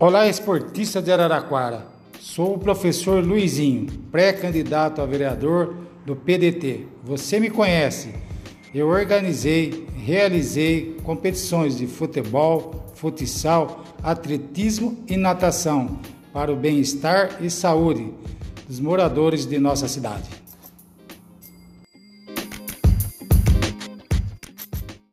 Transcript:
Olá, esportista de Araraquara. Sou o professor Luizinho, pré-candidato a vereador do PDT. Você me conhece. Eu organizei, realizei competições de futebol, futsal, atletismo e natação para o bem-estar e saúde dos moradores de nossa cidade.